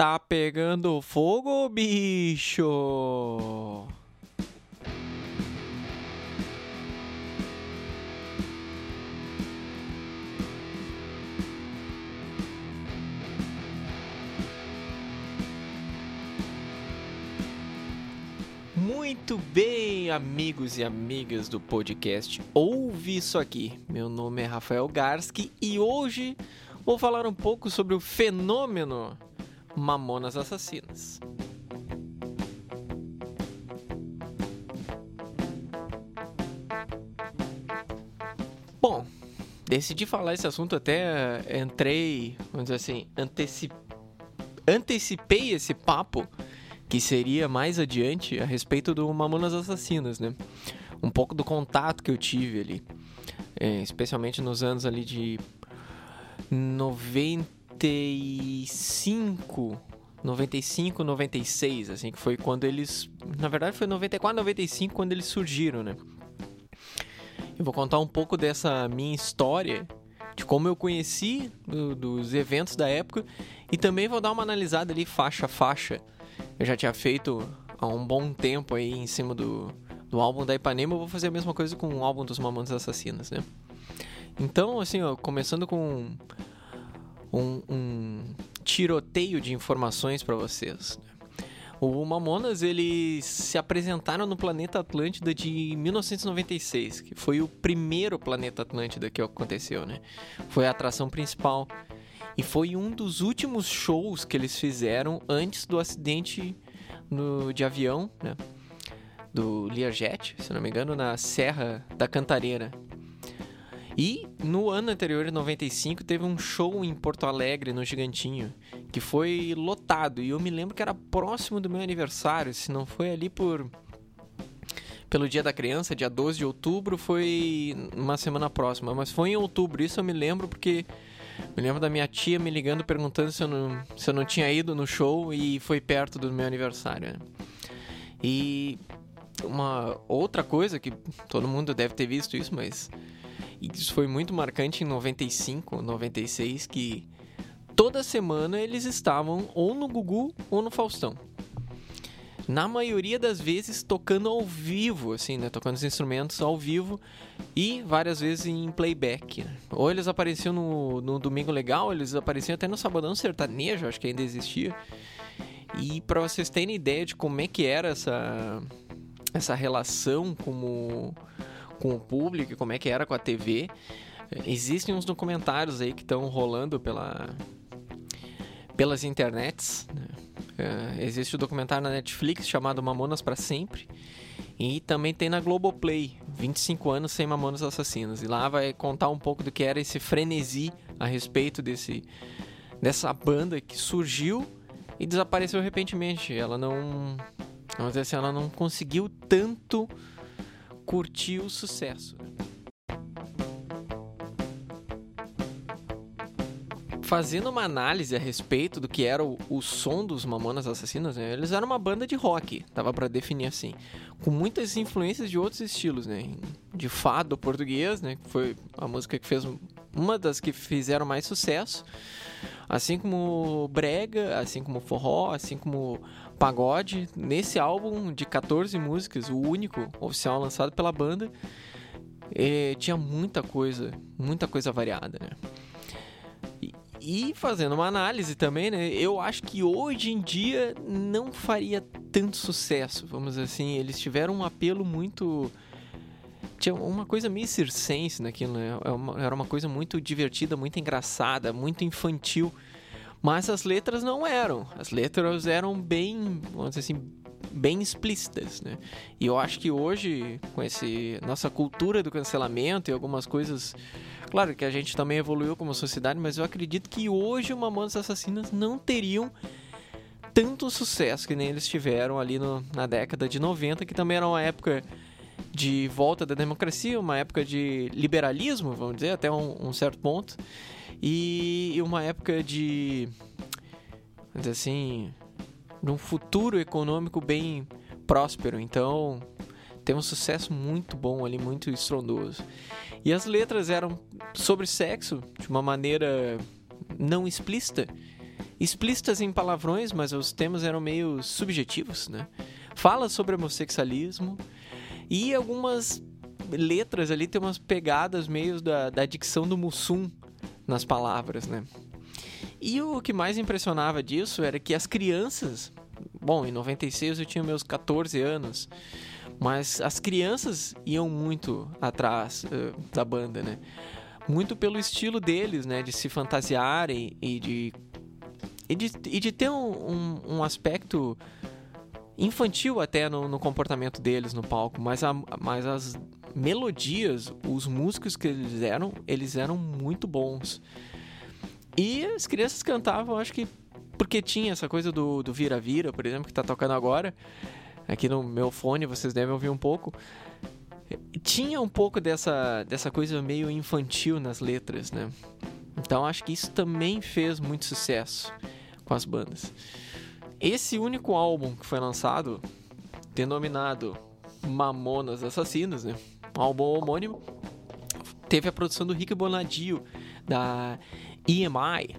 Tá pegando fogo, bicho! Muito bem, amigos e amigas do podcast Ouve Isso Aqui. Meu nome é Rafael Garski e hoje vou falar um pouco sobre o fenômeno Mamonas Assassinas. Bom, decidi falar esse assunto até entrei, vamos dizer assim, anteci... antecipei esse papo que seria mais adiante a respeito do Mamonas Assassinas, né? Um pouco do contato que eu tive ali, é, especialmente nos anos ali de 95, 95, 96, assim, que foi quando eles, na verdade foi 94, 95 quando eles surgiram, né? Eu vou contar um pouco dessa minha história, de como eu conheci do, dos eventos da época e também vou dar uma analisada ali faixa a faixa eu já tinha feito há um bom tempo aí em cima do, do álbum da Ipanema, eu vou fazer a mesma coisa com o álbum dos Mamonas Assassinas, né? Então, assim, ó, começando com um, um tiroteio de informações para vocês. O Mamonas, eles se apresentaram no Planeta Atlântida de 1996, que foi o primeiro Planeta Atlântida que aconteceu, né? Foi a atração principal e foi um dos últimos shows que eles fizeram antes do acidente no, de avião, né? Do Learjet, se não me engano, na Serra da Cantareira. E no ano anterior, em 95, teve um show em Porto Alegre, no Gigantinho, que foi lotado. E eu me lembro que era próximo do meu aniversário, se não foi ali por. Pelo Dia da Criança, dia 12 de outubro, foi uma semana próxima. Mas foi em outubro, isso eu me lembro porque me lembro da minha tia me ligando perguntando se eu não, se eu não tinha ido no show e foi perto do meu aniversário. Né? E uma outra coisa que todo mundo deve ter visto isso, mas isso foi muito marcante em 95, 96, que toda semana eles estavam ou no Gugu ou no Faustão na maioria das vezes tocando ao vivo, assim, né? Tocando os instrumentos ao vivo e várias vezes em playback. Né? Ou eles apareciam no, no Domingo Legal, eles apareciam até no Sabadão Sertanejo, acho que ainda existia. E para vocês terem ideia de como é que era essa, essa relação com o, com o público, como é que era com a TV, existem uns documentários aí que estão rolando pela, pelas internets? Uh, existe o um documentário na Netflix chamado Mamonas para Sempre. E também tem na Globoplay, 25 anos sem Mamonas Assassinos. E lá vai contar um pouco do que era esse frenesi a respeito desse, dessa banda que surgiu e desapareceu repentinamente. Ela não. Vamos dizer assim, ela não conseguiu tanto curtir o sucesso. fazendo uma análise a respeito do que era o, o som dos Mamonas Assassinas, né? Eles eram uma banda de rock, tava para definir assim, com muitas influências de outros estilos, né? De fado português, né? Que foi a música que fez uma das que fizeram mais sucesso, assim como brega, assim como forró, assim como pagode. Nesse álbum de 14 músicas, o único oficial lançado pela banda, eh, tinha muita coisa, muita coisa variada, né? E fazendo uma análise também, né? Eu acho que hoje em dia não faria tanto sucesso, vamos dizer assim. Eles tiveram um apelo muito. Tinha uma coisa meio circense naquilo, né? É era uma coisa muito divertida, muito engraçada, muito infantil. Mas as letras não eram. As letras eram bem, vamos dizer assim, bem explícitas, né? E eu acho que hoje, com esse nossa cultura do cancelamento e algumas coisas Claro que a gente também evoluiu como sociedade, mas eu acredito que hoje o Mamonas Assassinas não teriam tanto sucesso que nem eles tiveram ali no, na década de 90, que também era uma época de volta da democracia, uma época de liberalismo, vamos dizer, até um, um certo ponto, e, uma época de, vamos dizer assim, de um futuro econômico bem próspero. Então, tem um sucesso muito bom ali, muito estrondoso. E as letras eram sobre sexo de uma maneira não explícita explícitas em palavrões, mas os temas eram meio subjetivos, né? Fala sobre homossexualismo e algumas letras ali tem umas pegadas meio da, da dicção do Mussum nas palavras, né? E o que mais impressionava disso era que as crianças, bom, em 96 eu tinha meus 14 anos, mas as crianças iam muito atrás uh, da banda, né? Muito pelo estilo deles, né? De se fantasiarem e de e de, e de ter um, um, um aspecto infantil até no, no, comportamento deles no palco, mas, a, mas as melodias, os músicos que eles eram, eles eram muito bons. E as crianças cantavam, acho que porque tinha essa coisa do vira-vira, por exemplo, que tá tocando agora. Aqui no meu fone vocês devem ouvir um pouco. Tinha um pouco dessa, dessa coisa meio infantil nas letras, né? Então acho que isso também fez muito sucesso com as bandas. Esse único álbum que foi lançado, denominado Mamonas Assassinas, né? Um álbum homônimo, teve a produção do Rick Bonadio, da EMI.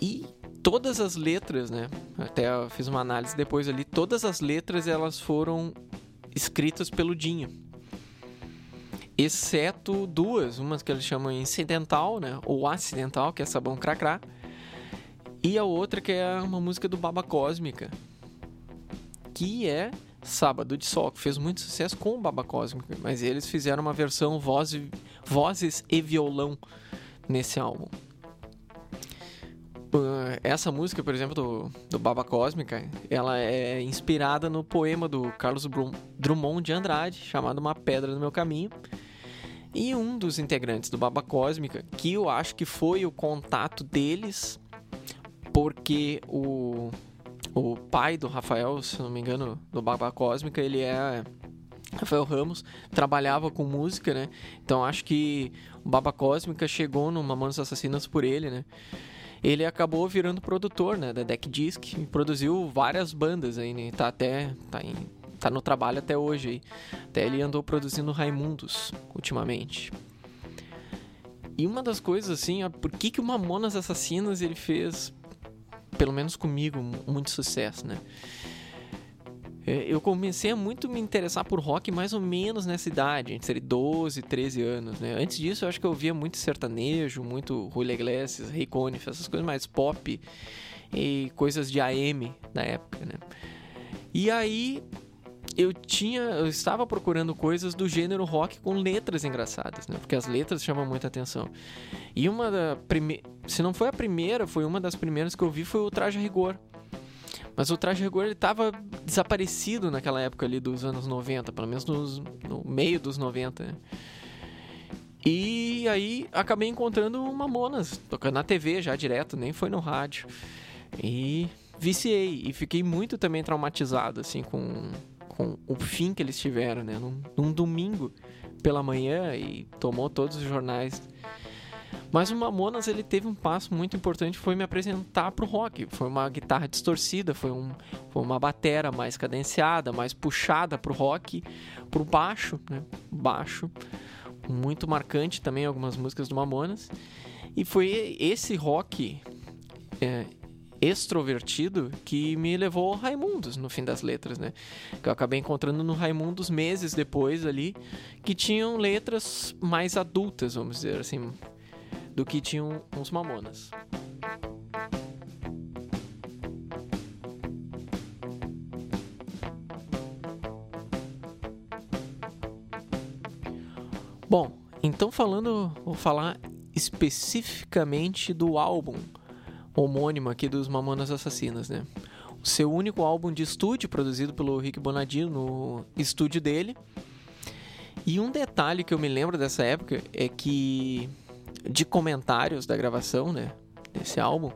E todas as letras, né? Até fiz uma análise depois ali, todas as letras elas foram escritas pelo Dinho. Exceto duas, umas que eles chamam incidental, né? Ou acidental, que é Sabão Cracrá e a outra que é uma música do Baba Cósmica, que é Sábado de Sol, que fez muito sucesso com o Baba Cósmica, mas eles fizeram uma versão voz, vozes e violão nesse álbum. Essa música, por exemplo, do, do Baba Cósmica, ela é inspirada no poema do Carlos Drummond de Andrade, chamado Uma Pedra no Meu Caminho. E um dos integrantes do Baba Cósmica, que eu acho que foi o contato deles porque o, o pai do Rafael, se não me engano, do Baba Cósmica, ele é Rafael Ramos, trabalhava com música, né? Então acho que o Baba Cósmica chegou no Mamonas Assassinas por ele, né? Ele acabou virando produtor, né, da Deck Disc produziu várias bandas aí, né? Tá até tá em tá no trabalho até hoje aí. Até ele andou produzindo Raimundos ultimamente. E uma das coisas assim, por que que o Mamonas Assassinas ele fez pelo menos comigo, muito sucesso, né? É, eu comecei a muito me interessar por rock mais ou menos nessa idade, entre 12 e 13 anos, né? Antes disso, eu acho que eu via muito sertanejo, muito Julio Iglesias, Ray Conniff, essas coisas mais pop e coisas de AM na época, né? E aí eu tinha, eu estava procurando coisas do gênero rock com letras engraçadas, né? Porque as letras chamam muita atenção. E uma da primeira, se não foi a primeira, foi uma das primeiras que eu vi foi o Traje Rigor. Mas o Traje Rigor ele tava desaparecido naquela época ali dos anos 90, pelo menos nos, no meio dos 90, né? E aí acabei encontrando uma Monas tocando na TV já direto, nem foi no rádio. E viciei e fiquei muito também traumatizado assim com com o fim que eles tiveram, né? Num, num domingo pela manhã e tomou todos os jornais. Mas o Mamonas ele teve um passo muito importante, foi me apresentar pro rock. Foi uma guitarra distorcida, foi, um, foi uma batera mais cadenciada, mais puxada pro rock, pro baixo, né? Baixo, muito marcante também algumas músicas do Mamonas. E foi esse rock é, extrovertido que me levou ao Raimundos no fim das letras, né? Que eu acabei encontrando no Raimundos meses depois ali, que tinham letras mais adultas, vamos dizer assim, do que tinham os Mamonas. Bom, então falando, vou falar especificamente do álbum homônimo aqui dos Mamonas Assassinas, né? O seu único álbum de estúdio produzido pelo Rick Bonadino no estúdio dele. E um detalhe que eu me lembro dessa época é que de comentários da gravação, né, desse álbum,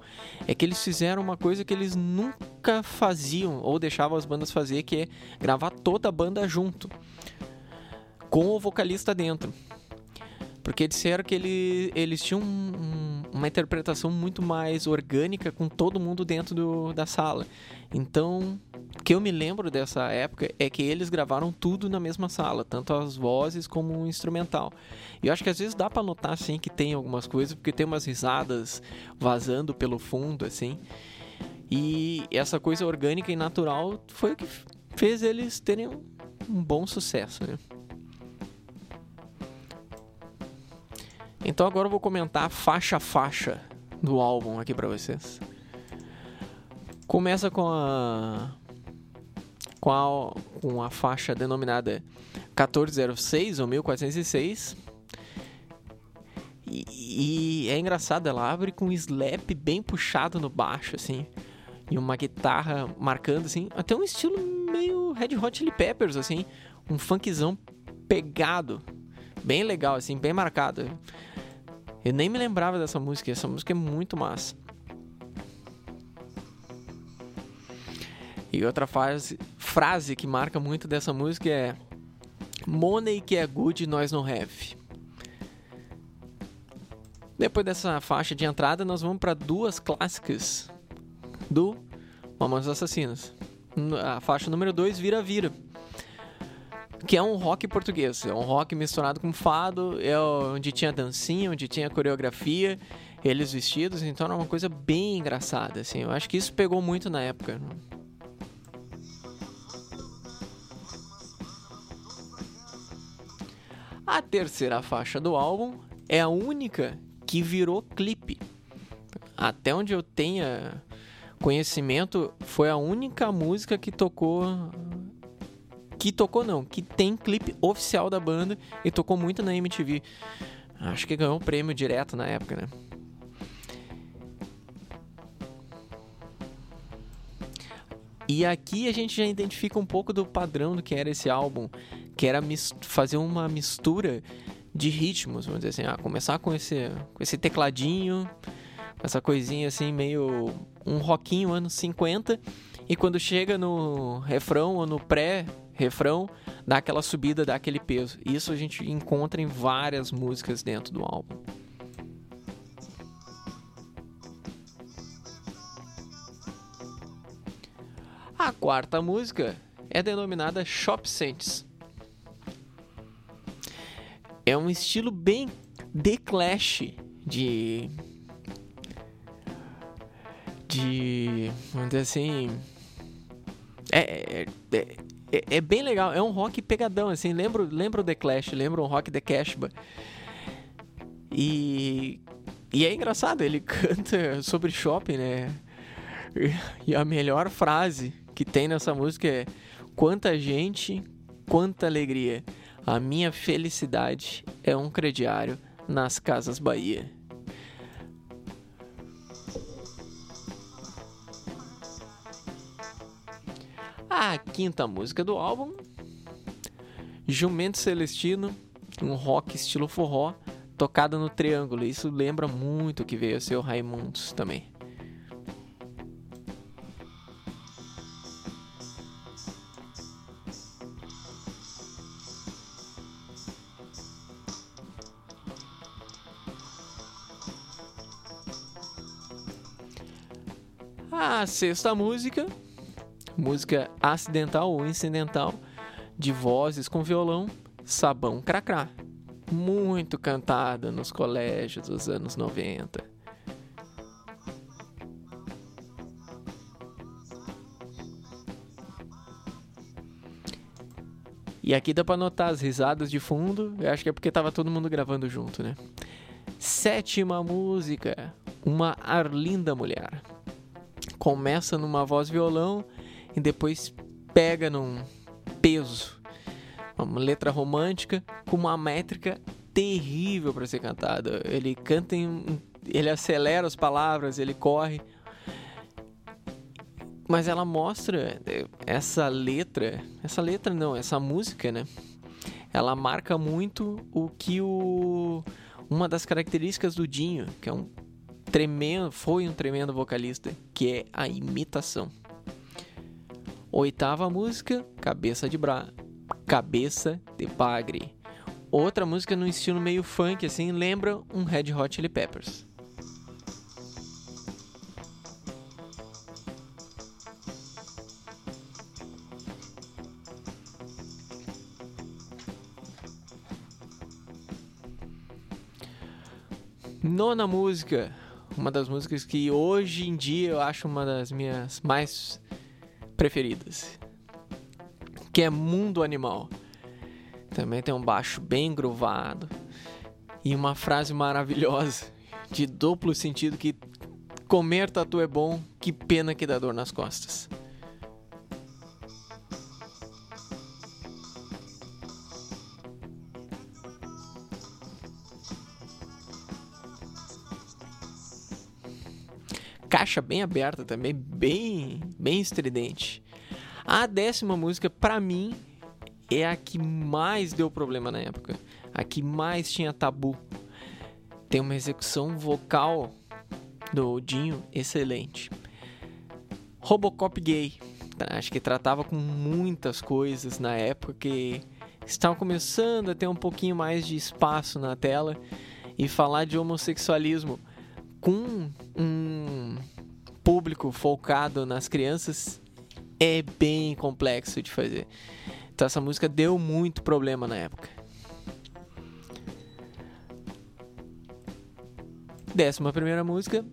é que eles fizeram uma coisa que eles nunca faziam ou deixavam as bandas fazer, que é gravar toda a banda junto, com o vocalista dentro. Porque disseram que ele, eles tinham um, um, uma interpretação muito mais orgânica com todo mundo dentro do, da sala. Então, o que eu me lembro dessa época é que eles gravaram tudo na mesma sala, tanto as vozes como o instrumental. E eu acho que às vezes dá para notar assim que tem algumas coisas, porque tem umas risadas vazando pelo fundo assim. E essa coisa orgânica e natural foi o que fez eles terem um, um bom sucesso, né? Então agora eu vou comentar faixa a faixa do álbum aqui para vocês. Começa com a com a, com a faixa denominada 1406 ou 1406. E, e é engraçado, ela abre com um slap bem puxado no baixo, assim. E uma guitarra marcando, assim, até um estilo meio Red Hot Chili Peppers, assim. Um funkzão pegado. Bem legal, assim, bem marcado. Eu nem me lembrava dessa música, essa música é muito massa. E outra frase, frase que marca muito dessa música é Money que é good, nós não have. Depois dessa faixa de entrada, nós vamos para duas clássicas do Mamonas Assassinas. A faixa número 2, Vira Vira que é um rock português. É um rock misturado com fado, é onde tinha dancinha, onde tinha coreografia, eles vestidos, então era uma coisa bem engraçada, assim. Eu acho que isso pegou muito na época. A terceira faixa do álbum é a única que virou clipe. Até onde eu tenha conhecimento, foi a única música que tocou que tocou não, que tem clipe oficial da banda e tocou muito na MTV. Acho que ganhou um prêmio direto na época, né? E aqui a gente já identifica um pouco do padrão do que era esse álbum, que era fazer uma mistura de ritmos, vamos dizer assim, ah, começar com esse, com esse tecladinho, essa coisinha assim, meio um rockinho anos 50, e quando chega no refrão ou no pré refrão, dá aquela subida, dá aquele peso. Isso a gente encontra em várias músicas dentro do álbum. A quarta música é denominada Shop Saints. É um estilo bem The Clash de de vamos dizer assim é, é, é é, bem legal. É um rock pegadão, assim. Lembro, lembro The Clash, lembro o rock The Cashba. E, e é engraçado, ele canta sobre shopping, né? E a melhor frase que tem nessa música é: Quanta gente, quanta alegria. A minha felicidade é um crediário nas Casas Bahia. Quinta música do álbum, Jumento Celestino, um rock estilo forró, tocada no triângulo. Isso lembra muito que veio a ser o Raimundos também. A sexta música música acidental ou incidental de vozes com violão, Sabão Cracrá, muito cantada nos colégios dos anos 90. E aqui dá pra notar as risadas de fundo, eu acho que é porque tava todo mundo gravando junto, né? Sétima música, Uma Arlinda Mulher. Começa numa voz violão e depois pega num peso, uma letra romântica com uma métrica terrível para ser cantada. Ele canta em, ele acelera as palavras, ele corre. Mas ela mostra é, essa letra, essa letra não, essa música, né? Ela marca muito o que o uma das características do Dinho, que é um tremendo, foi um tremendo vocalista, que é a imitação. Oitava música, Cabeça de Bra... Cabeça de Bagre. outra música no estilo meio funk, assim, lembra um Red Hot Chili Peppers. Nona música, uma das músicas que hoje em dia eu acho uma das minhas mais preferidas, que é Mundo Animal. Também tem um baixo bem grovado e uma frase maravilhosa de duplo sentido que comer tatu é bom, que pena que dá dor nas costas. Caixa bem aberta também, bem, bem estridente. A décima música, para mim, é a que mais deu problema na época, a que mais tinha tabu. Tem uma execução vocal do Dinho excelente. Robocop gay, acho que tratava com muitas coisas na época que estavam começando a ter um pouquinho mais de espaço na tela e falar de homossexualismo com um público focado nas crianças é bem complexo de fazer. Então essa música deu muito problema na época. Décima primeira música,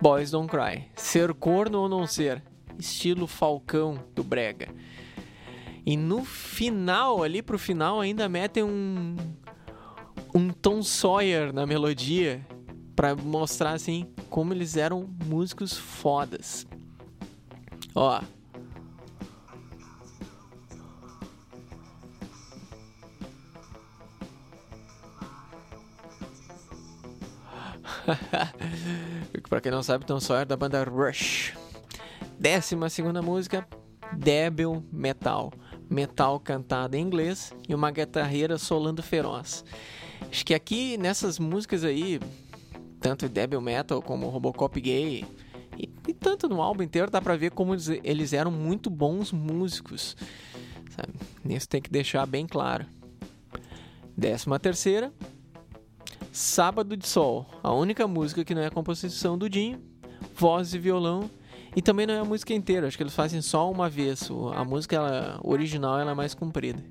Boys Don't Cry. Ser corno ou não ser? Estilo Falcão do Brega. E no final, ali pro final, ainda metem um um Tom Sawyer na melodia para mostrar assim como eles eram músicos fodas. Ó. para quem não sabe, Tom Sawyer da banda Rush. Décima segunda música, Devil Metal. Metal cantado em inglês e uma guitarreira solando feroz. Acho que aqui nessas músicas aí, tanto Devil Metal como Robocop Gay, e, e, tanto no álbum inteiro dá pra ver como eles, eram muito bons músicos. Sabe? Isso tem que deixar bem claro. Décima terceira, Sábado de Sol, a única música que não é composição do Dinho, voz e violão, e também não é a música inteira, acho que eles fazem só uma vez. A música ela, original ela é mais comprida.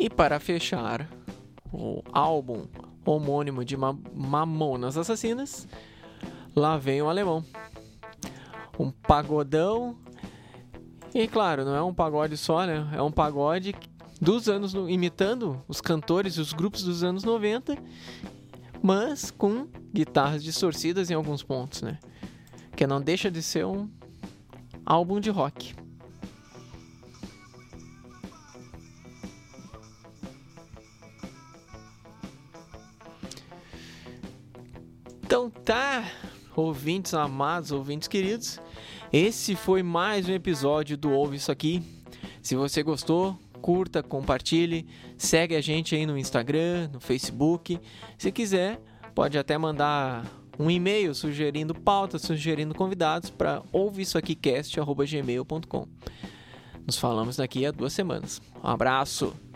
E para fechar o álbum homônimo de Mamonas Assassinas, lá vem o alemão. Um pagodão. E claro, não é um pagode só, né? É um pagode dos anos imitando os cantores e os grupos dos anos 90, mas com guitarras distorcidas em alguns pontos, né? Que não deixa de ser um álbum de rock. Tá, ouvintes amados, ouvintes queridos, esse foi mais um episódio do Ouve Isso Aqui. Se você gostou, curta, compartilhe, segue a gente aí no Instagram, no Facebook. Se quiser, pode até mandar um e-mail sugerindo pautas, sugerindo convidados para ouvisoaquicast.gmail.com. Nos falamos daqui a duas semanas. Um abraço!